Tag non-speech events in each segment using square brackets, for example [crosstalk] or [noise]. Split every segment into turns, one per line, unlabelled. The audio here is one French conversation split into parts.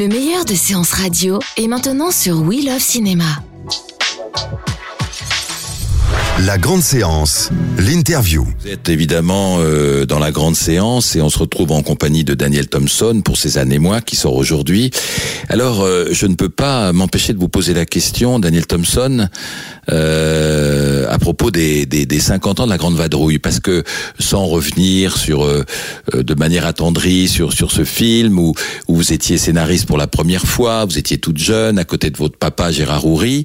Le meilleur de séances radio est maintenant sur We Love Cinéma.
La grande séance, l'interview.
Vous êtes évidemment euh, dans la grande séance et on se retrouve en compagnie de Daniel Thompson pour ces années mois qui sort aujourd'hui. Alors, euh, je ne peux pas m'empêcher de vous poser la question, Daniel Thompson, euh, à propos des, des, des, 50 ans de la Grande Vadrouille, parce que sans revenir sur euh, euh, de manière attendrie sur sur ce film où, où vous étiez scénariste pour la première fois, vous étiez toute jeune à côté de votre papa Gérard Houry,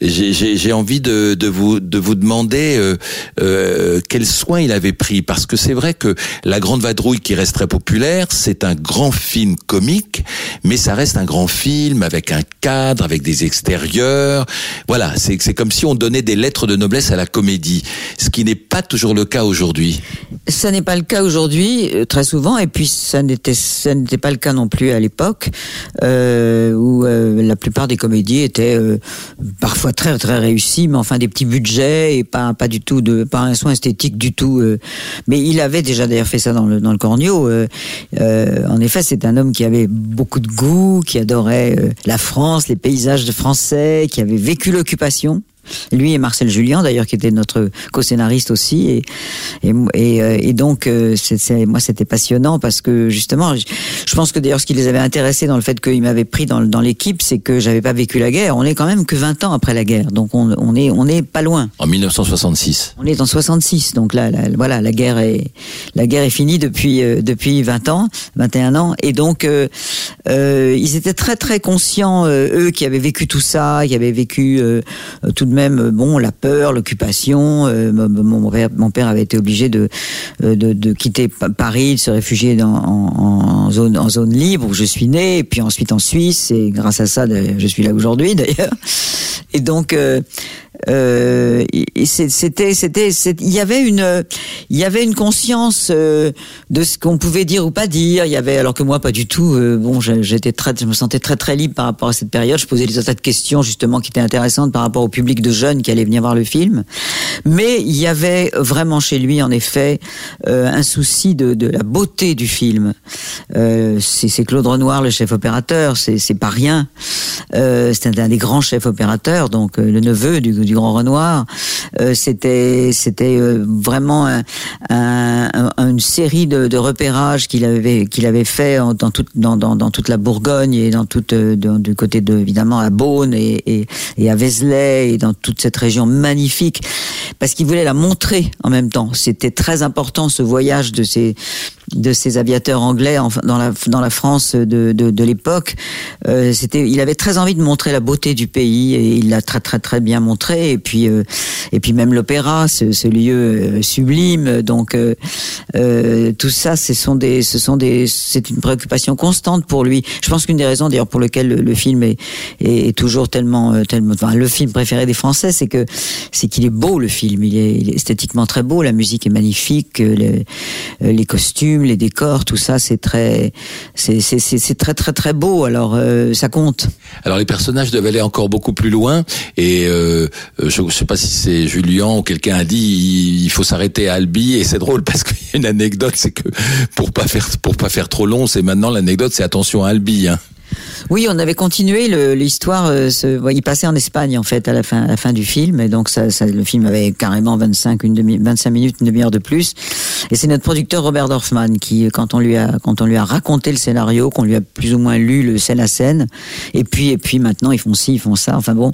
j'ai envie de de, vous de vous demander euh, euh, quel soin il avait pris parce que c'est vrai que La Grande Vadrouille qui reste très populaire, c'est un grand film comique, mais ça reste un grand film avec un cadre, avec des extérieurs. Voilà, c'est comme si on donnait des lettres de noblesse à la comédie, ce qui n'est pas toujours le cas aujourd'hui.
Ça n'est pas le cas aujourd'hui euh, très souvent, et puis ça n'était pas le cas non plus à l'époque euh, où euh, la plupart des comédies étaient parfois très très réussies, mais enfin des petits budgets et pas pas du tout de pas un soin esthétique du tout. Mais il avait déjà d'ailleurs fait ça dans le dans le Cornio. En effet, c'est un homme qui avait beaucoup de goût, qui adorait la France, les paysages français, qui avait vécu l'occupation. Lui et Marcel Julien, d'ailleurs, qui était notre co-scénariste aussi. Et, et, et, euh, et donc, euh, c'est, moi, c'était passionnant parce que, justement, je pense que d'ailleurs, ce qui les avait intéressés dans le fait qu'ils m'avaient pris dans, dans l'équipe, c'est que j'avais pas vécu la guerre. On est quand même que 20 ans après la guerre. Donc, on, on est, on est pas loin.
En 1966.
On est en 66. Donc là, voilà, la guerre est, la guerre est finie depuis, euh, depuis 20 ans, 21 ans. Et donc, euh, ils étaient très, très conscients, eux, qui avaient vécu tout ça, qui avaient vécu tout de même euh, bon la peur, l'occupation. Euh, mon, père, mon père avait été obligé de, euh, de, quitter Paris, de se réfugier en, zone en zone libre où je suis né, et puis ensuite en Suisse. Et grâce à ça, je suis là aujourd'hui d'ailleurs. Et donc euh, c'était, c'était, il y avait une, il y avait une conscience euh, de ce qu'on pouvait dire ou pas dire. Il y avait, alors que moi pas du tout. Euh, bon, j'étais très, je me sentais très très libre par rapport à cette période. Je posais des tas de questions justement qui étaient intéressantes par rapport au public de jeunes qui allaient venir voir le film. Mais il y avait vraiment chez lui, en effet, un souci de, de, la beauté du film. c'est, Claude Renoir, le chef opérateur. C'est, pas rien. c'est un des grands chefs opérateurs, donc le neveu du du Grand Renoir. Euh, c'était c'était euh, vraiment un, un, une série de, de repérages qu'il avait qu'il avait fait dans toute dans, dans, dans, toute la Bourgogne et dans toute euh, du côté de évidemment à Beaune et, et, et à Vézelay et dans toute cette région magnifique parce qu'il voulait la montrer en même temps. C'était très important ce voyage de ces de ces aviateurs anglais dans la dans la France de de, de l'époque. Euh, c'était il avait très envie de montrer la beauté du pays et il l'a très très très bien montré et puis euh, et puis même l'opéra, ce, ce, lieu euh, sublime. Donc euh, euh, tout ça, ce sont des, ce sont des, c'est une préoccupation constante pour lui. Je pense qu'une des raisons d'ailleurs pour lesquelles le, film est, est, toujours tellement, tellement, enfin, le film préféré des Français, c'est que c'est qu'il est beau le film. Il est, il est, esthétiquement très beau, la musique est magnifique, les, les costumes, les décors, tout ça, c'est très, c'est, c'est, c'est très très très beau. Alors ça compte.
Alors les personnages devaient aller encore beaucoup plus loin et euh, euh, je ne sais pas si c'est Julien ou quelqu'un a dit il faut s'arrêter à Albi et c'est drôle parce qu'il y a une anecdote c'est que pour pas faire pour pas faire trop long c'est maintenant l'anecdote c'est attention à Albi hein.
Oui, on avait continué l'histoire. Euh, il passait en Espagne en fait à la fin, à la fin du film, et donc ça, ça, le film avait carrément 25, une demi, 25 minutes, une demi-heure de plus. Et c'est notre producteur Robert Dorfman qui, quand on lui a, quand on lui a raconté le scénario, qu'on lui a plus ou moins lu le scène à scène, et puis, et puis maintenant ils font ci, ils font ça. Enfin bon,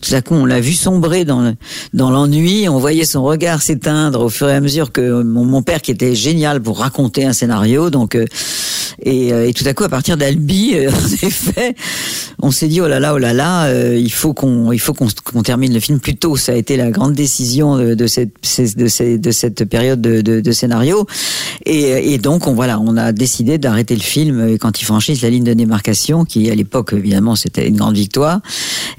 tout à coup on l'a vu sombrer dans dans l'ennui. On voyait son regard s'éteindre au fur et à mesure que mon, mon, père, qui était génial pour raconter un scénario, donc euh, et, euh, et, tout à coup à partir d'Albi [laughs] effet, on s'est dit oh là là, oh là là, euh, il faut qu'on, il faut qu'on, termine le film plus tôt. Ça a été la grande décision de, cette, de, de cette période de, scénario. Et, donc on voilà, on a décidé d'arrêter le film quand ils franchissent la ligne de démarcation, qui à l'époque évidemment c'était une grande victoire.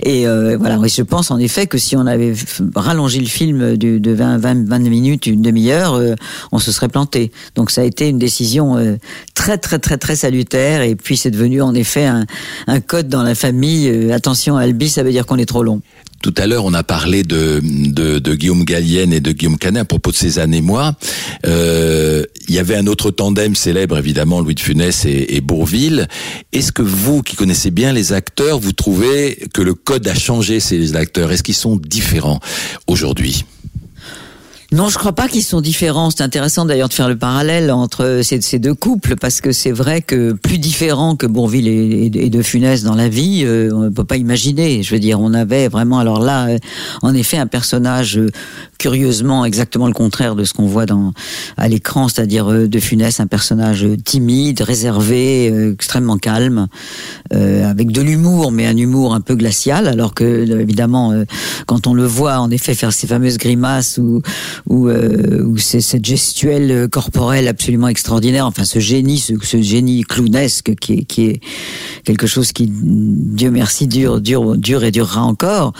Et euh, voilà, je pense en effet que si on avait rallongé le film de, de 20, 20, 20 minutes, une demi-heure, euh, on se serait planté. Donc ça a été une décision euh, très très très très salutaire. Et puis c'est devenu en effet un, code dans la famille. Euh, attention, Albi, ça veut dire qu'on est trop long.
Tout à l'heure, on a parlé de, de, Guillaume Gallienne et de Guillaume Canet à propos de ces années-moi. Euh, il y avait un autre tandem célèbre, évidemment, Louis de Funès et, et Bourville. Est-ce que vous, qui connaissez bien les acteurs, vous trouvez que le code a changé ces acteurs? Est-ce qu'ils sont différents aujourd'hui?
Non, je crois pas qu'ils sont différents. C'est intéressant d'ailleurs de faire le parallèle entre ces, deux couples parce que c'est vrai que plus différents que Bourville et, De Funès dans la vie, euh, on ne peut pas imaginer. Je veux dire, on avait vraiment alors là, euh, en effet, un personnage euh, curieusement exactement le contraire de ce qu'on voit dans à l'écran, c'est-à-dire De Funès, un personnage timide, réservé, extrêmement calme, avec de l'humour, mais un humour un peu glacial, alors que évidemment, quand on le voit en effet faire ces fameuses grimaces ou où, euh, où c'est cette gestuelle corporelle absolument extraordinaire, enfin ce génie, ce, génie clownesque qui est, quelque chose qui, Dieu merci, dure, dure, dure et durera encore.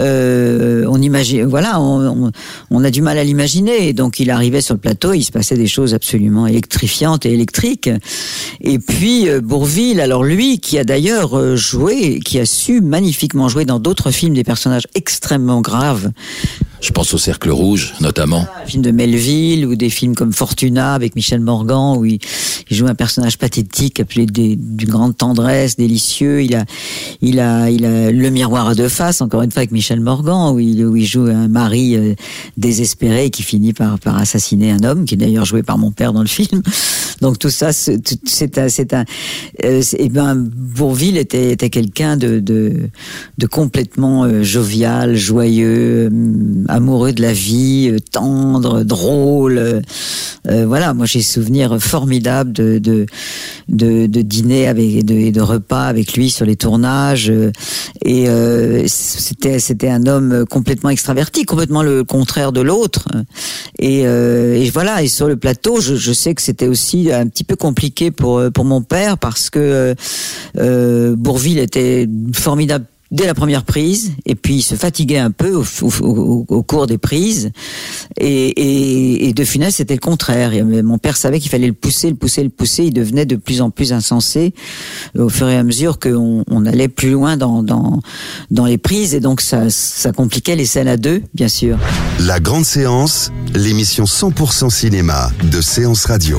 Euh, on imagine, voilà, on, on, a du mal à l'imaginer. Donc il arrivait sur le plateau, il se passait des choses absolument électrifiantes et électriques. Et puis euh, Bourville, alors lui, qui a d'ailleurs euh, joué, qui a su magnifiquement jouer dans d'autres films des personnages extrêmement graves.
Je pense au Cercle Rouge, notamment.
Un film de Melville ou des films comme Fortuna avec Michel Morgan où il, joue un personnage pathétique appelé d'une grande tendresse, délicieux. Il a, il a, il a le miroir à deux faces, encore une fois avec Michel Morgan où il, joue un mari euh, désespéré qui finit par, assassiner un homme qui est d'ailleurs joué par mon père dans le film. Donc tout ça, c'est un, c'est un, euh, et ben Bourville était, était quelqu'un de, complètement euh, jovial, joyeux amoureux de la vie, euh, tendre, drôle. Euh, euh, voilà, moi j'ai souvenir formidable de, de, de, de dîner avec, et de, de, repas avec lui sur les tournages. Et c'était, c'était un homme complètement extraverti, complètement le contraire de l'autre. Et, et voilà, et sur le plateau, je, je sais que c'était aussi un petit peu compliqué pour, pour mon père parce que Bourville était formidable dès la première prise, et puis il se fatiguait un peu au, cours des prises. Et, De Funès, c'était le contraire. mon père savait qu'il fallait le pousser, le pousser, le pousser. Il devenait de plus en plus insensé au fur et à mesure qu'on on allait plus loin dans les prises, et donc ça, ça compliquait les scènes à deux, bien sûr.
La grande séance, l'émission 100% cinéma de Séance Radio.